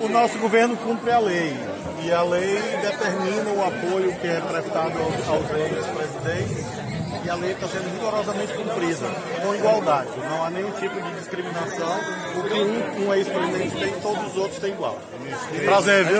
O nosso governo cumpre a lei e a lei determina o apoio que é prestado aos, aos ex-presidentes e a lei está sendo rigorosamente cumprida, com igualdade. Não há nenhum tipo de discriminação. O que um, um ex-presidente tem, todos os outros têm igual. Prazer, viu?